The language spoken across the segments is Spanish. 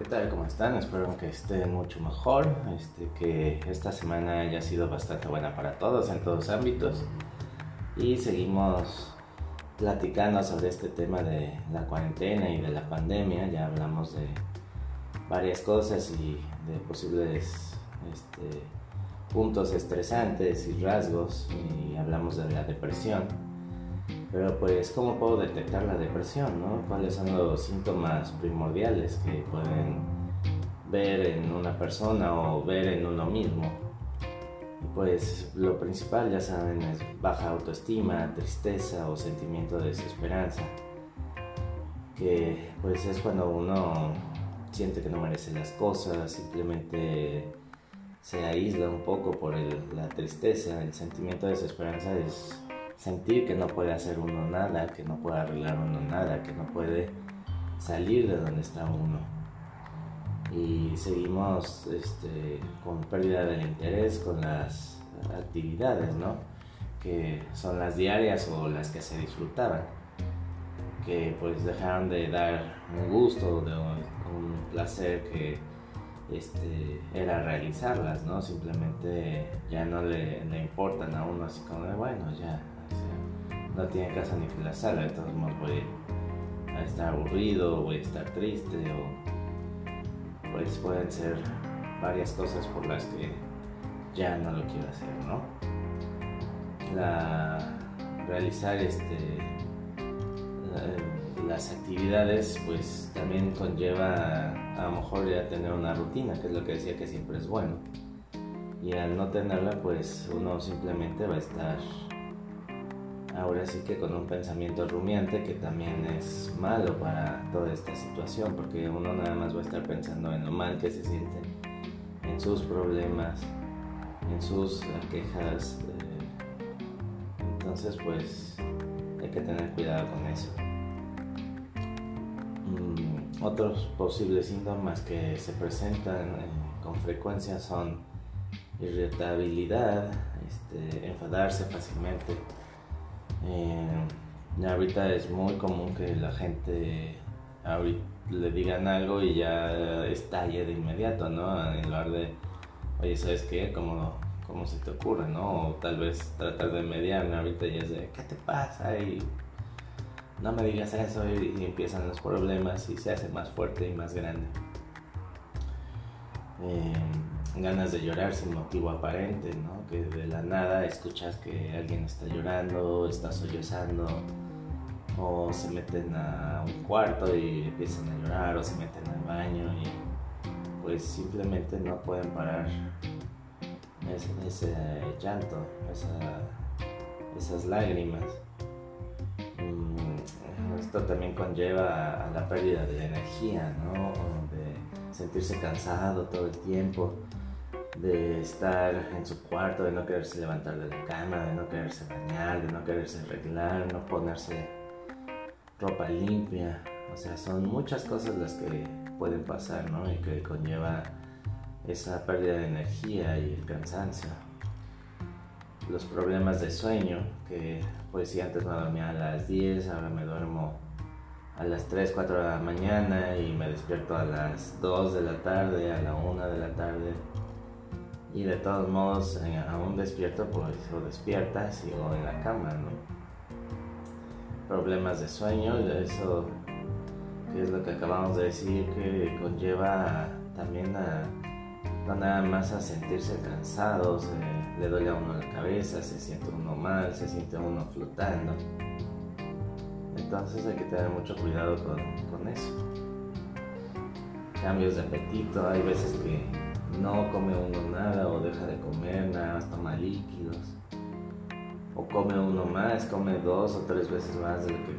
¿Qué tal? ¿Cómo están? Espero que estén mucho mejor, este, que esta semana haya sido bastante buena para todos en todos ámbitos y seguimos platicando sobre este tema de la cuarentena y de la pandemia, ya hablamos de varias cosas y de posibles este, puntos estresantes y rasgos y hablamos de la depresión. Pero pues, ¿cómo puedo detectar la depresión? No? ¿Cuáles son los síntomas primordiales que pueden ver en una persona o ver en uno mismo? Pues lo principal, ya saben, es baja autoestima, tristeza o sentimiento de desesperanza, que pues es cuando uno siente que no merece las cosas, simplemente se aísla un poco por la tristeza, el sentimiento de desesperanza es sentir que no puede hacer uno nada, que no puede arreglar uno nada, que no puede salir de donde está uno. Y seguimos este, con pérdida del interés con las actividades, ¿no? Que son las diarias o las que se disfrutaban, que pues dejaron de dar un gusto, de un, placer que este, era realizarlas, ¿no? Simplemente ya no le, le importan a uno así como bueno, ya no tiene casa ni que la sala, entonces voy a estar aburrido, voy a estar triste o pues pueden ser varias cosas por las que ya no lo quiero hacer, ¿no? La, realizar este, las actividades pues también conlleva a lo mejor ya tener una rutina, que es lo que decía que siempre es bueno. Y al no tenerla pues uno simplemente va a estar ahora sí que con un pensamiento rumiante que también es malo para toda esta situación, porque uno nada más va a estar pensando en lo mal que se siente, en sus problemas, en sus quejas. Eh, entonces pues hay que tener cuidado con eso. Mm, otros posibles síntomas que se presentan eh, con frecuencia son irritabilidad, este, enfadarse fácilmente, eh, ahorita es muy común que la gente le digan algo y ya estalle de inmediato, ¿no? En lugar de, oye, ¿sabes qué? ¿Cómo, cómo se te ocurre, no? O tal vez tratar de mediarme ahorita y es de, ¿qué te pasa? Y no me digas eso y, empiezan los problemas y se hace más fuerte y más grande. Eh, ganas de llorar sin motivo aparente, ¿no? Que de la nada escuchas que alguien está llorando, está sollozando, o se meten a un cuarto y empiezan a llorar, o se meten al baño y pues simplemente no pueden parar ese, llanto, esas lágrimas. Mm, esto también conlleva a la pérdida de energía, ¿no? De sentirse cansado todo el tiempo de estar en su cuarto, de no quererse levantar de la cama, de no quererse bañar, de no quererse arreglar, no ponerse ropa limpia. O sea, son muchas cosas las que pueden pasar, ¿no? Y que conlleva esa pérdida de energía y el cansancio. Los problemas de sueño, que pues si antes me dormía a las 10, ahora me duermo a las 3, 4 de la mañana y me despierto a las 2 de la tarde, a la 1 de la tarde y de todos modos eh, aún despierto pues o despierta sigo en la cama no problemas de sueño eso que es lo que acabamos de decir que conlleva también a no nada más a sentirse cansado le duele a uno la cabeza se siente uno mal se siente uno flotando. Entonces hay que tener mucho cuidado con, con eso. Cambios de apetito hay veces que no come uno nada o deja de comer, nada más toma líquidos. O come uno más, come dos o tres veces más de lo que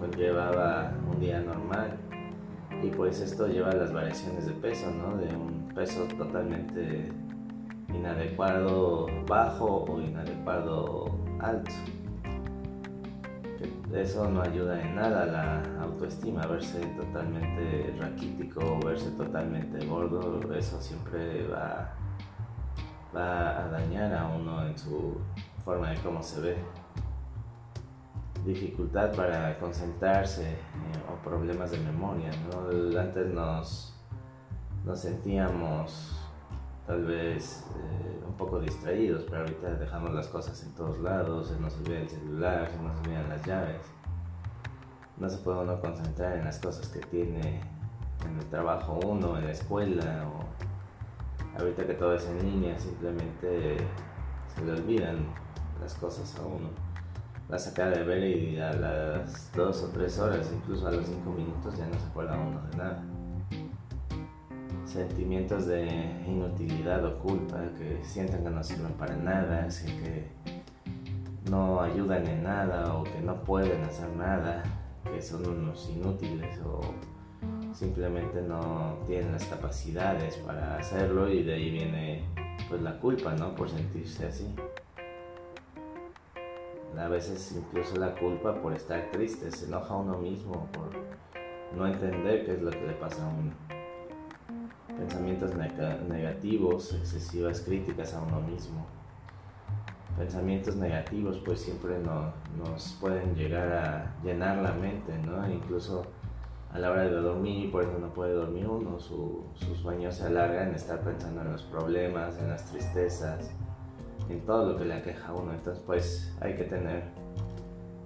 conllevaba un día normal. Y pues esto lleva a las variaciones de peso, ¿no? De un peso totalmente inadecuado bajo o inadecuado alto eso no ayuda en nada la autoestima, verse totalmente raquítico, verse totalmente gordo, eso siempre va, va a dañar a uno en su forma de cómo se ve. Dificultad para concentrarse eh, o problemas de memoria. Antes nos nos sentíamos tal vez eh, un poco distraídos, pero ahorita dejamos las cosas en todos lados, se nos olvida el celular, se nos olvidan las llaves. No se puede uno concentrar en las cosas que tiene en el trabajo uno, en la escuela, o ahorita que todo es en línea, simplemente se le olvidan las cosas a uno. La saca de ver y a las dos o tres horas, incluso a los cinco minutos, ya no se acuerda uno de nada sentimientos de inutilidad o culpa, que sienten que no sirven para nada, que no ayudan en nada o que no pueden hacer nada, que son unos inútiles o simplemente no tienen las capacidades para hacerlo y de ahí viene pues la culpa, ¿no? Por sentirse así. A veces incluso la culpa por estar triste, se enoja a uno mismo por no entender qué es lo que le pasa a uno pensamientos negativos, excesivas críticas a uno mismo. Pensamientos negativos pues siempre nos pueden llegar a llenar la mente, ¿no? Incluso a la hora de dormir, por eso no puede dormir uno, su, sus sueños se alargan en estar pensando en los problemas, en las tristezas, en todo lo que le aqueja a uno. Entonces pues hay que tener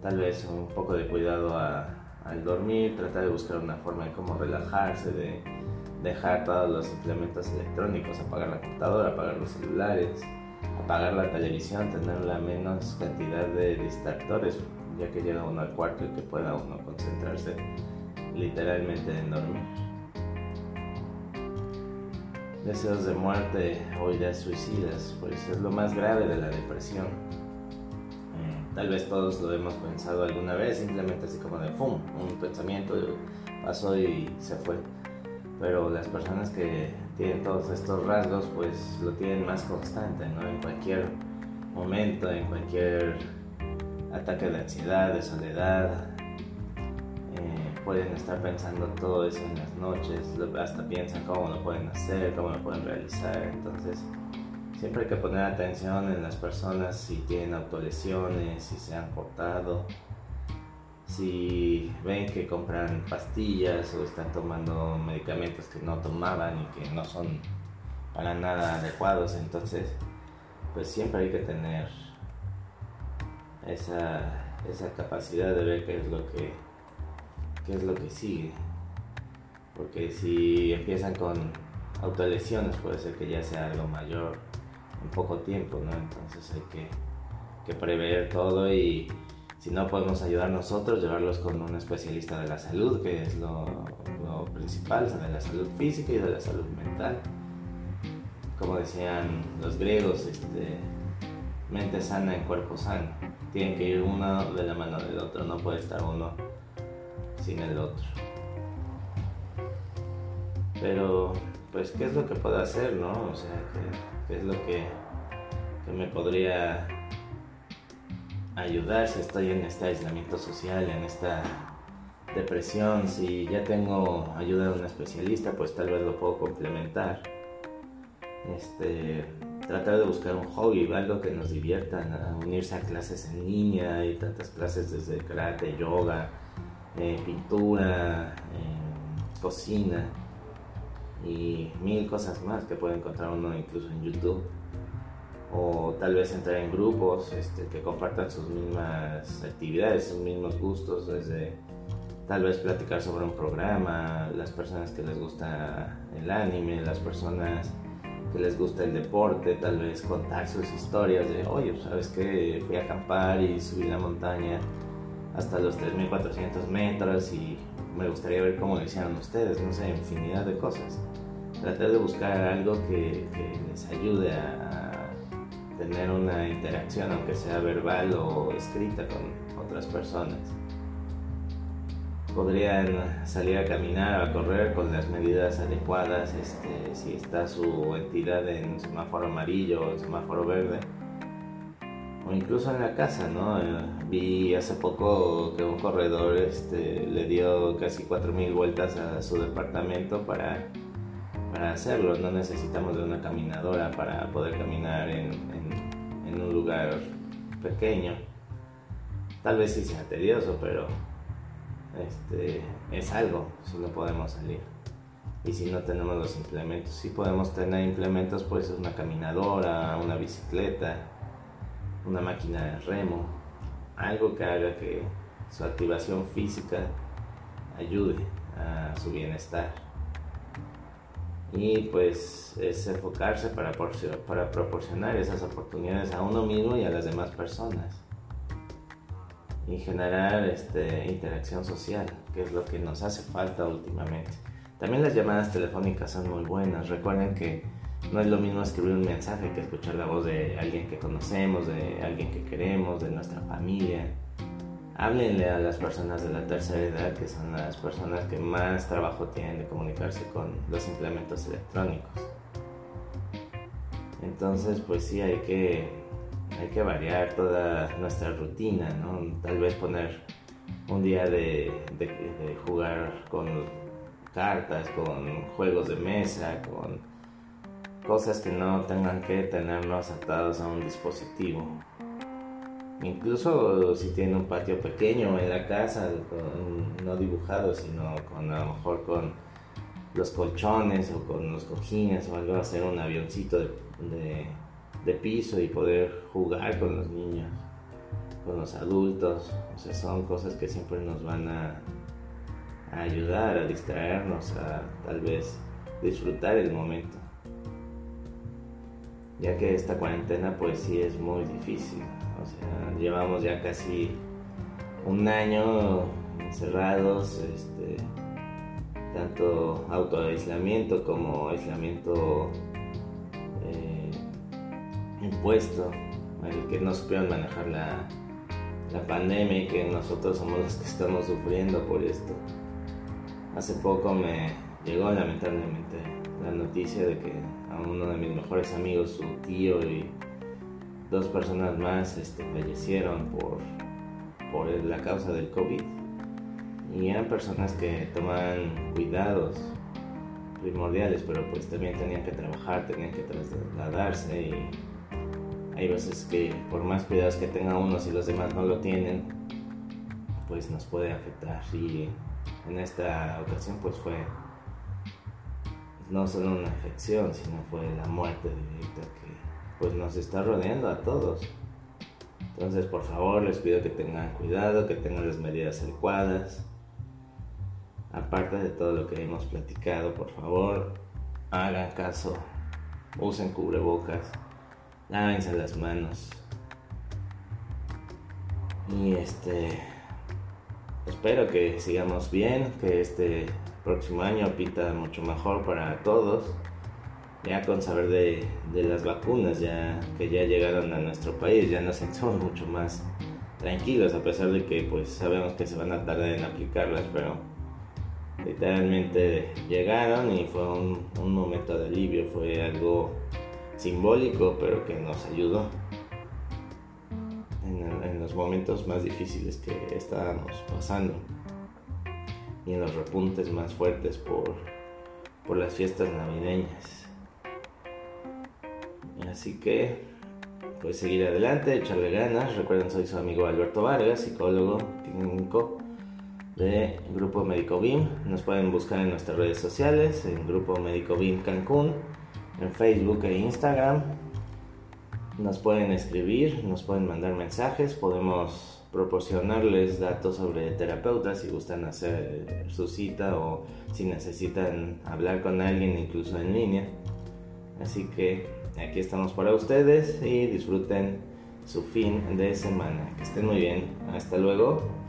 tal vez un poco de cuidado al dormir, tratar de buscar una forma de cómo relajarse, de dejar todos los implementos electrónicos, apagar la computadora, apagar los celulares, apagar la televisión, tener la menos cantidad de distractores, ya que llega uno al cuarto y que pueda uno concentrarse literalmente en dormir. Deseos de muerte o ideas suicidas, pues es lo más grave de la depresión. Eh, tal vez todos lo hemos pensado alguna vez, simplemente así como de ¡fum! Un pensamiento pasó y se fue pero las personas que tienen todos estos rasgos pues lo tienen más constante, ¿no? En cualquier momento, en cualquier ataque de ansiedad, de soledad, eh, pueden estar pensando todo eso en las noches, hasta piensan cómo lo pueden hacer, cómo lo pueden realizar, entonces siempre hay que poner atención en las personas si tienen autolesiones, si se han cortado, si ven que compran pastillas o están tomando medicamentos que no tomaban y que no son para nada adecuados, entonces pues siempre hay que tener esa, esa capacidad de ver qué es lo que qué es lo que sigue. Porque si empiezan con autolesiones puede ser que ya sea algo mayor en poco tiempo, ¿no? Entonces hay que, que prever todo y si no podemos ayudar nosotros, llevarlos con un especialista de la salud, que es lo, principal, de la salud física y de la salud mental. Como decían los griegos, este, mente sana en cuerpo sano. Tienen que ir uno de la mano del otro, no puede estar uno sin el otro. Pero, pues, ¿qué es lo que puedo hacer, no? O sea, ¿qué, es lo que, que me podría ayudar si estoy en este aislamiento social, en esta depresión, si ya tengo ayuda de un especialista, pues tal vez lo puedo complementar. Este, tratar de buscar un hobby, algo que nos divierta, unirse a clases en línea, hay tantas clases desde karate, yoga, eh, pintura, eh, cocina y mil cosas más que puede encontrar uno incluso en YouTube o tal vez entrar en grupos este, que compartan sus mismas actividades, sus mismos gustos, desde tal vez platicar sobre un programa, las personas que les gusta el anime, las personas que les gusta el deporte, tal vez contar sus historias de, oye, ¿sabes qué? Fui a acampar y subí la montaña hasta los 3.400 metros y me gustaría ver cómo lo hicieron ustedes, no sé, infinidad de cosas. Tratar de buscar algo que, que les ayude a tener una interacción, aunque sea verbal o escrita con otras personas. Podrían salir a caminar o a correr con las medidas adecuadas, este, si está su entidad en semáforo amarillo o semáforo verde, o incluso en la casa, ¿no? Eh, vi hace poco que un corredor este, le dio casi 4.000 vueltas a su departamento para para hacerlo. No necesitamos de una caminadora para poder caminar en, un lugar pequeño. Tal vez sí sea tedioso, pero este, es algo si no podemos salir. y si no tenemos los implementos. Si podemos tener implementos, pues una caminadora, una bicicleta, una máquina de remo, algo que haga que su activación física ayude a su bienestar. Y pues es enfocarse para, para proporcionar esas oportunidades a uno mismo y a las demás personas. Y generar este, interacción social, que es lo que nos hace falta últimamente. También las llamadas telefónicas son muy buenas. Recuerden que no es lo mismo escribir un mensaje que escuchar la voz de alguien que conocemos, de alguien que queremos, de nuestra familia. Háblenle a las personas de la tercera edad, que son las personas que más trabajo tienen de comunicarse con los implementos electrónicos. Entonces, pues sí, hay que, hay que variar toda nuestra rutina, ¿no? Tal vez poner un día de, de jugar con cartas, con juegos de mesa, con cosas que no tengan que tenernos atados a un dispositivo. Incluso si tiene un patio pequeño en la casa, no dibujado, sino con a lo mejor con los colchones o con los cojines o algo, hacer un avioncito de, de piso y poder jugar con los niños, con los adultos. O sea, son cosas que siempre nos van a a ayudar, a distraernos, a tal vez disfrutar el momento. Ya que esta cuarentena pues sí es muy difícil. O sea, llevamos ya casi un año encerrados, este, tanto autoaislamiento como aislamiento eh, impuesto, el que no supieron manejar la, la pandemia y que nosotros somos los que estamos sufriendo por esto. Hace poco me llegó lamentablemente la noticia de que a uno de mis mejores amigos, su tío y dos personas más este, fallecieron por, por la causa del COVID. Y eran personas que tomaban cuidados primordiales, pero pues también tenían que trabajar, tenían que trasladarse y hay veces que por más cuidados que tenga uno, si los demás no lo tienen, pues nos puede afectar. Y en esta ocasión pues fue no solo una infección, sino fue la muerte directa que pues nos está rodeando a todos. Entonces, por favor, les pido que tengan cuidado, que tengan las medidas adecuadas. Aparte de todo lo que hemos platicado, por favor, hagan caso, usen cubrebocas, lávense las manos. Y este espero que sigamos bien, que este próximo año pinta mucho mejor para todos. Ya con saber de, las vacunas, ya que ya llegaron a nuestro país, ya nos sentimos mucho más tranquilos, a pesar de que pues sabemos que se van a tardar en aplicarlas, pero literalmente llegaron y fue un, momento de alivio, fue algo simbólico, pero que nos ayudó momentos más difíciles que estábamos pasando y en los repuntes más fuertes por, por las fiestas navideñas. Así que, pues seguir adelante, echarle ganas. Recuerden, soy su amigo Alberto Vargas, psicólogo clínico de Grupo Médico BIM. Nos pueden buscar en nuestras redes sociales, en Grupo Médico BIM Cancún, en Facebook e Instagram nos pueden escribir, nos pueden mandar mensajes, podemos proporcionarles datos sobre terapeutas si gustan hacer su cita o si necesitan hablar con alguien incluso en línea. Así que aquí estamos para ustedes y disfruten su fin de semana. Que estén muy bien. Hasta luego.